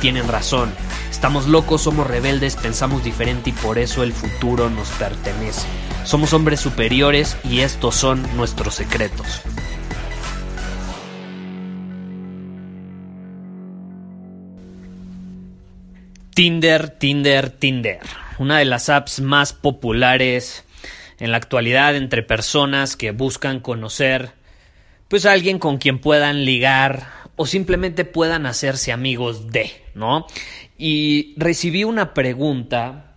tienen razón. Estamos locos, somos rebeldes, pensamos diferente y por eso el futuro nos pertenece. Somos hombres superiores y estos son nuestros secretos. Tinder, Tinder, Tinder. Una de las apps más populares en la actualidad entre personas que buscan conocer pues a alguien con quien puedan ligar o simplemente puedan hacerse amigos de, ¿no? Y recibí una pregunta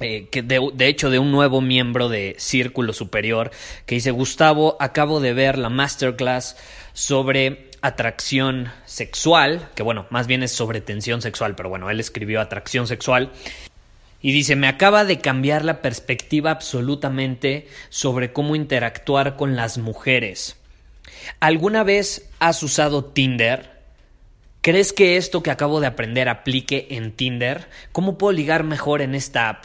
eh, que de, de, hecho de un nuevo miembro de Círculo Superior que dice Gustavo, acabo de ver la masterclass sobre atracción sexual, que bueno, más bien es sobre tensión sexual, pero bueno, él escribió atracción sexual. Y dice, me acaba de cambiar la perspectiva absolutamente sobre cómo interactuar con las mujeres. ¿Alguna vez has usado Tinder? ¿Crees que esto que acabo de aprender aplique en Tinder? ¿Cómo puedo ligar mejor en esta app?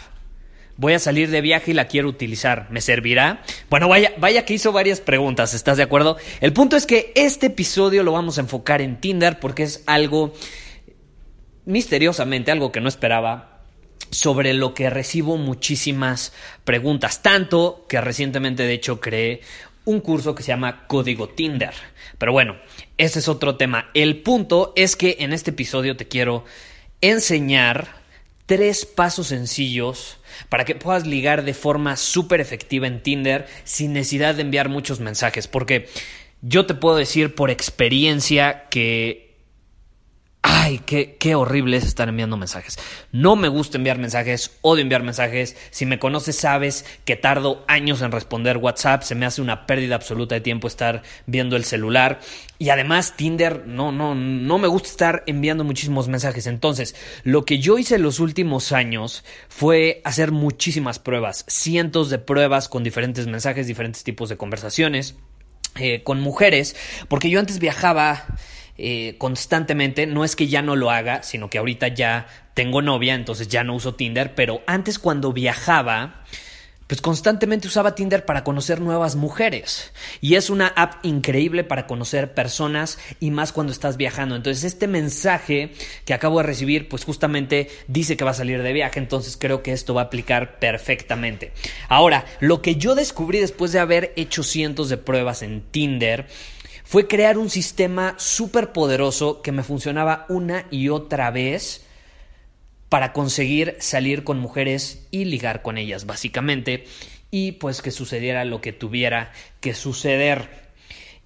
Voy a salir de viaje y la quiero utilizar. ¿Me servirá? Bueno, vaya, vaya que hizo varias preguntas, ¿estás de acuerdo? El punto es que este episodio lo vamos a enfocar en Tinder porque es algo misteriosamente, algo que no esperaba, sobre lo que recibo muchísimas preguntas, tanto que recientemente de hecho creé un curso que se llama Código Tinder. Pero bueno, ese es otro tema. El punto es que en este episodio te quiero enseñar tres pasos sencillos para que puedas ligar de forma súper efectiva en Tinder sin necesidad de enviar muchos mensajes. Porque yo te puedo decir por experiencia que Ay, qué, qué, horrible es estar enviando mensajes. No me gusta enviar mensajes, odio enviar mensajes. Si me conoces sabes que tardo años en responder WhatsApp, se me hace una pérdida absoluta de tiempo estar viendo el celular. Y además Tinder, no, no, no me gusta estar enviando muchísimos mensajes. Entonces, lo que yo hice los últimos años fue hacer muchísimas pruebas, cientos de pruebas con diferentes mensajes, diferentes tipos de conversaciones. Eh, con mujeres, porque yo antes viajaba eh, constantemente. No es que ya no lo haga, sino que ahorita ya tengo novia, entonces ya no uso Tinder, pero antes cuando viajaba, pues constantemente usaba Tinder para conocer nuevas mujeres. Y es una app increíble para conocer personas y más cuando estás viajando. Entonces este mensaje que acabo de recibir, pues justamente dice que va a salir de viaje, entonces creo que esto va a aplicar perfectamente. Ahora, lo que yo descubrí después de haber hecho cientos de pruebas en Tinder, fue crear un sistema súper poderoso que me funcionaba una y otra vez para conseguir salir con mujeres y ligar con ellas, básicamente, y pues que sucediera lo que tuviera que suceder.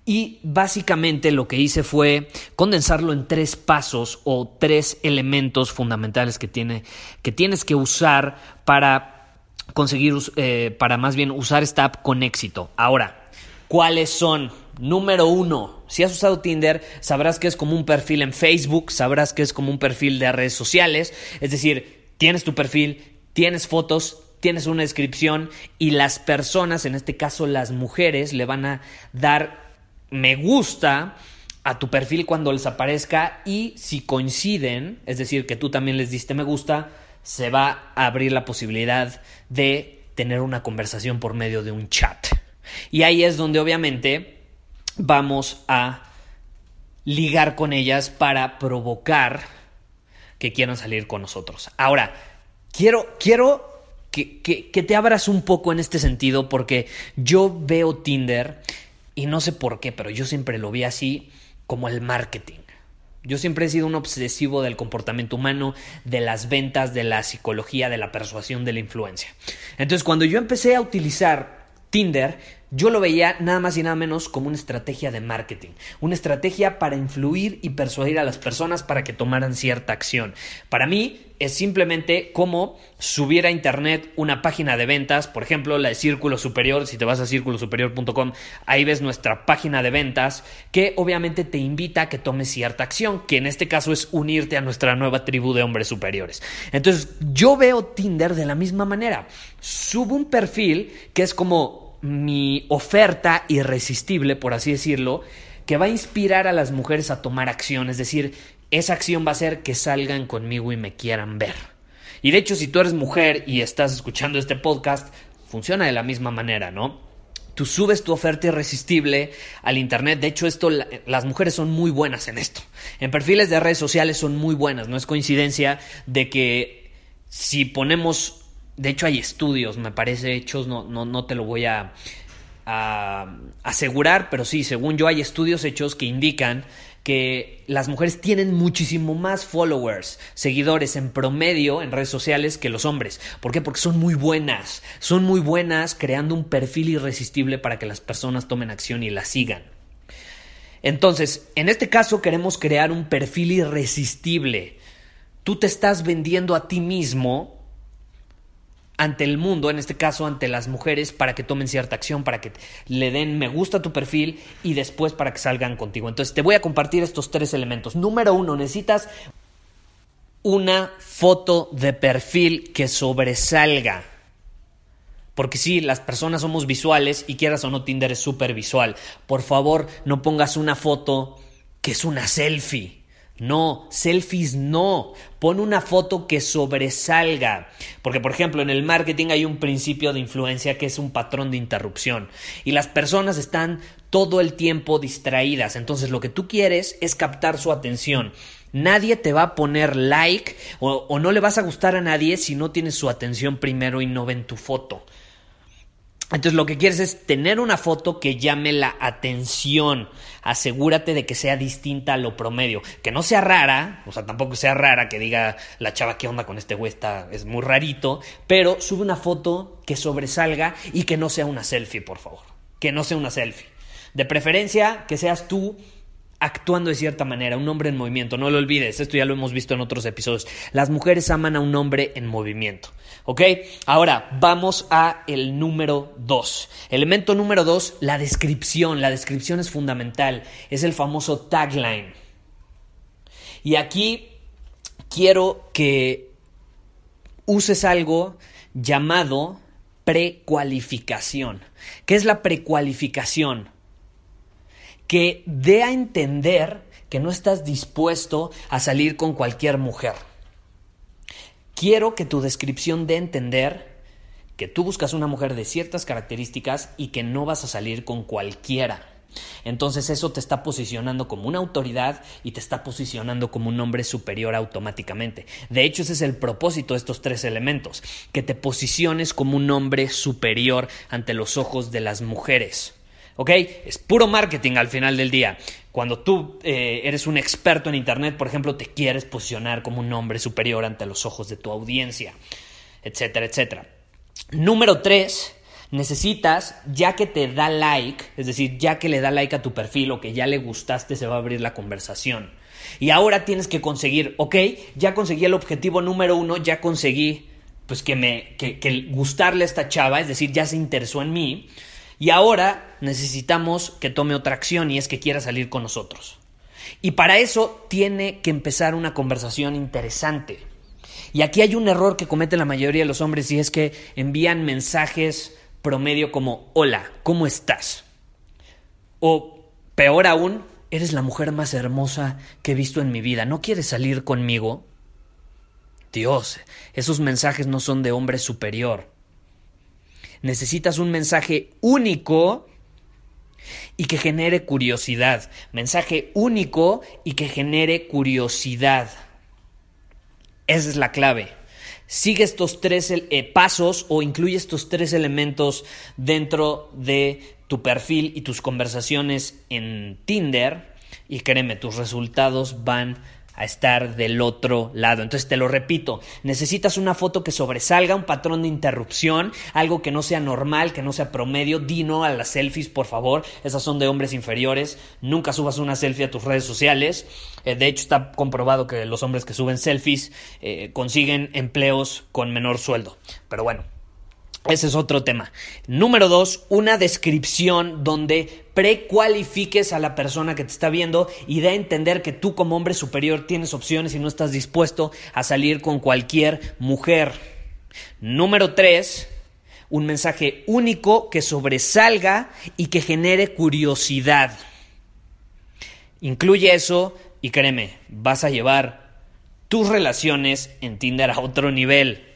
Y básicamente lo que hice fue condensarlo en tres pasos o tres elementos fundamentales que, tiene, que tienes que usar para conseguir, eh, para más bien usar esta app con éxito. Ahora, ¿cuáles son? Número uno, si has usado Tinder, sabrás que es como un perfil en Facebook, sabrás que es como un perfil de redes sociales, es decir, tienes tu perfil, tienes fotos, tienes una descripción y las personas, en este caso las mujeres, le van a dar me gusta a tu perfil cuando les aparezca y si coinciden, es decir, que tú también les diste me gusta, se va a abrir la posibilidad de tener una conversación por medio de un chat. Y ahí es donde obviamente vamos a ligar con ellas para provocar que quieran salir con nosotros. Ahora, quiero, quiero que, que, te abras un poco en este sentido porque yo veo Tinder y no sé por qué, pero yo siempre lo vi así como el marketing. Yo siempre he sido un obsesivo del comportamiento humano, de las ventas, de la psicología, de la persuasión, de la influencia. Entonces, cuando yo empecé a utilizar Tinder, yo lo veía nada más y nada menos como una estrategia de marketing, una estrategia para influir y persuadir a las personas para que tomaran cierta acción. Para mí es simplemente como subir a internet una página de ventas, por ejemplo, la de Círculo Superior, si te vas a círculosuperior.com, ahí ves nuestra página de ventas que obviamente te invita a que tomes cierta acción, que en este caso es unirte a nuestra nueva tribu de hombres superiores. Entonces, yo veo Tinder de la misma manera. Subo un perfil que es como mi oferta irresistible, por así decirlo, que va a inspirar a las mujeres a tomar acción. Es decir, esa acción va a hacer que salgan conmigo y me quieran ver. Y de hecho, si tú eres mujer y estás escuchando este podcast, funciona de la misma manera, ¿no? Tú subes tu oferta irresistible al Internet. De hecho, esto, las mujeres son muy buenas en esto. En perfiles de redes sociales son muy buenas. No es coincidencia de que si ponemos de hecho hay estudios, me parece, hechos, no, no, no te lo voy a, asegurar, pero sí, según yo hay estudios hechos que indican que las mujeres tienen muchísimo más followers, seguidores en promedio en redes sociales que los hombres. ¿Por qué? Porque son muy buenas, son muy buenas creando un perfil irresistible para que las personas tomen acción y la sigan. Entonces, en este caso queremos crear un perfil irresistible. Tú te estás vendiendo a ti mismo ante el mundo, en este caso ante las mujeres, para que tomen cierta acción, para que le den me gusta a tu perfil y después para que salgan contigo. Entonces te voy a compartir estos tres elementos. Número uno, necesitas una foto de perfil que sobresalga. Porque sí, las personas somos visuales y quieras o no, Tinder es súper visual. Por favor, no pongas una foto que es una selfie. No, selfies no. Pon una foto que sobresalga. Porque, por ejemplo, en el marketing hay un principio de influencia que es un patrón de interrupción. Y las personas están todo el tiempo distraídas. Entonces, lo que tú quieres es captar su atención. Nadie te va a poner like o, o no le vas a gustar a nadie si no tienes su atención primero y no ven tu foto. Entonces lo que quieres es tener una foto que llame la atención. Asegúrate de que sea distinta a lo promedio. Que no sea rara, o sea, tampoco sea rara que diga la chava qué onda con este güey, está, es muy rarito. Pero sube una foto que sobresalga y que no sea una selfie, por favor. Que no sea una selfie. De preferencia que seas tú actuando de cierta manera, un hombre en movimiento. No lo olvides, esto ya lo hemos visto en otros episodios. Las mujeres aman a un hombre en movimiento. ¿Ok? Ahora vamos a el número dos. Elemento número dos, la descripción. La descripción es fundamental. Es el famoso tagline. Y aquí quiero que uses algo llamado precualificación. ¿Qué es la precualificación? Que dé a entender que no estás dispuesto a salir con cualquier mujer. Quiero que tu descripción dé a entender que tú buscas una mujer de ciertas características y que no vas a salir con cualquiera. Entonces eso te está posicionando como una autoridad y te está posicionando como un hombre superior automáticamente. De hecho, ese es el propósito de estos tres elementos, que te posiciones como un hombre superior ante los ojos de las mujeres. ¿Ok? Es puro marketing al final del día. Cuando tú eh, eres un experto en Internet, por ejemplo, te quieres posicionar como un hombre superior ante los ojos de tu audiencia, etcétera, etcétera. Número tres, necesitas, ya que te da like, es decir, ya que le da like a tu perfil o que ya le gustaste, se va a abrir la conversación. Y ahora tienes que conseguir, ok, ya conseguí el objetivo número uno, ya conseguí, pues que me, que, que gustarle a esta chava, es decir, ya se interesó en mí. Y ahora necesitamos que tome otra acción y es que quiera salir con nosotros. Y para eso tiene que empezar una conversación interesante. Y aquí hay un error que cometen la mayoría de los hombres y es que envían mensajes promedio como hola, ¿cómo estás? O peor aún, eres la mujer más hermosa que he visto en mi vida, ¿no quieres salir conmigo? Dios, esos mensajes no son de hombre superior necesitas un mensaje único y que genere curiosidad. Mensaje único y que genere curiosidad. Esa es la clave. Sigue estos tres eh, pasos o incluye estos tres elementos dentro de tu perfil y tus conversaciones en Tinder y créeme, tus resultados van a estar del otro lado. Entonces te lo repito, necesitas una foto que sobresalga, un patrón de interrupción, algo que no sea normal, que no sea promedio. Di no a las selfies, por favor. Esas son de hombres inferiores. Nunca subas una selfie a tus redes sociales. Eh, de hecho, está comprobado que los hombres que suben selfies eh, consiguen empleos con menor sueldo. Pero bueno, ese es otro tema. Número dos, una descripción donde precualifiques a la persona que te está viendo y da a entender que tú como hombre superior tienes opciones y no estás dispuesto a salir con cualquier mujer. Número tres, un mensaje único que sobresalga y que genere curiosidad. Incluye eso y créeme, vas a llevar tus relaciones en Tinder a otro nivel.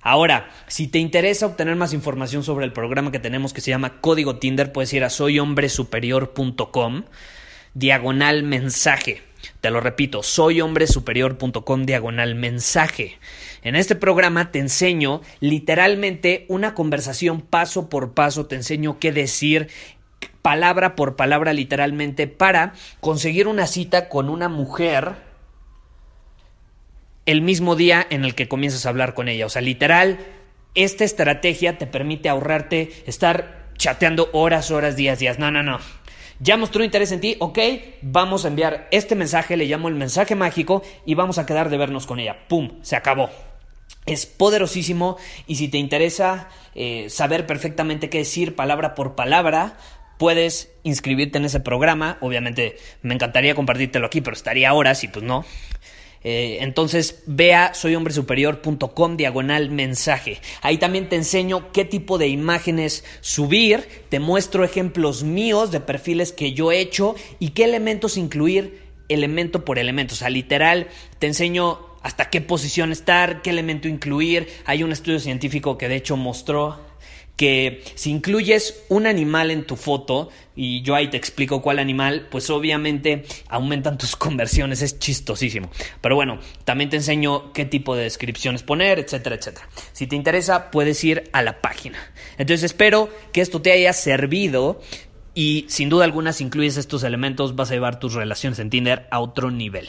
Ahora, si te interesa obtener más información sobre el programa que tenemos que se llama Código Tinder, puedes ir a soyhombresuperior.com, diagonal mensaje. Te lo repito, soyhombresuperior.com, diagonal mensaje. En este programa te enseño literalmente una conversación paso por paso, te enseño qué decir, palabra por palabra literalmente, para conseguir una cita con una mujer el mismo día en el que comienzas a hablar con ella. O sea, literal, esta estrategia te permite ahorrarte estar chateando horas, horas, días, días. No, no, no. Ya mostró interés en ti, ok, vamos a enviar este mensaje, le llamo el mensaje mágico y vamos a quedar de vernos con ella. ¡Pum! Se acabó. Es poderosísimo y si te interesa eh, saber perfectamente qué decir palabra por palabra, puedes inscribirte en ese programa. Obviamente me encantaría compartírtelo aquí, pero estaría horas y pues no. Eh, entonces ve a soyhombresuperior.com diagonal mensaje. Ahí también te enseño qué tipo de imágenes subir, te muestro ejemplos míos de perfiles que yo he hecho y qué elementos incluir elemento por elemento. O sea, literal, te enseño hasta qué posición estar, qué elemento incluir. Hay un estudio científico que de hecho mostró que si incluyes un animal en tu foto, y yo ahí te explico cuál animal, pues obviamente aumentan tus conversiones, es chistosísimo. Pero bueno, también te enseño qué tipo de descripciones poner, etcétera, etcétera. Si te interesa, puedes ir a la página. Entonces espero que esto te haya servido y sin duda alguna si incluyes estos elementos vas a llevar tus relaciones en Tinder a otro nivel.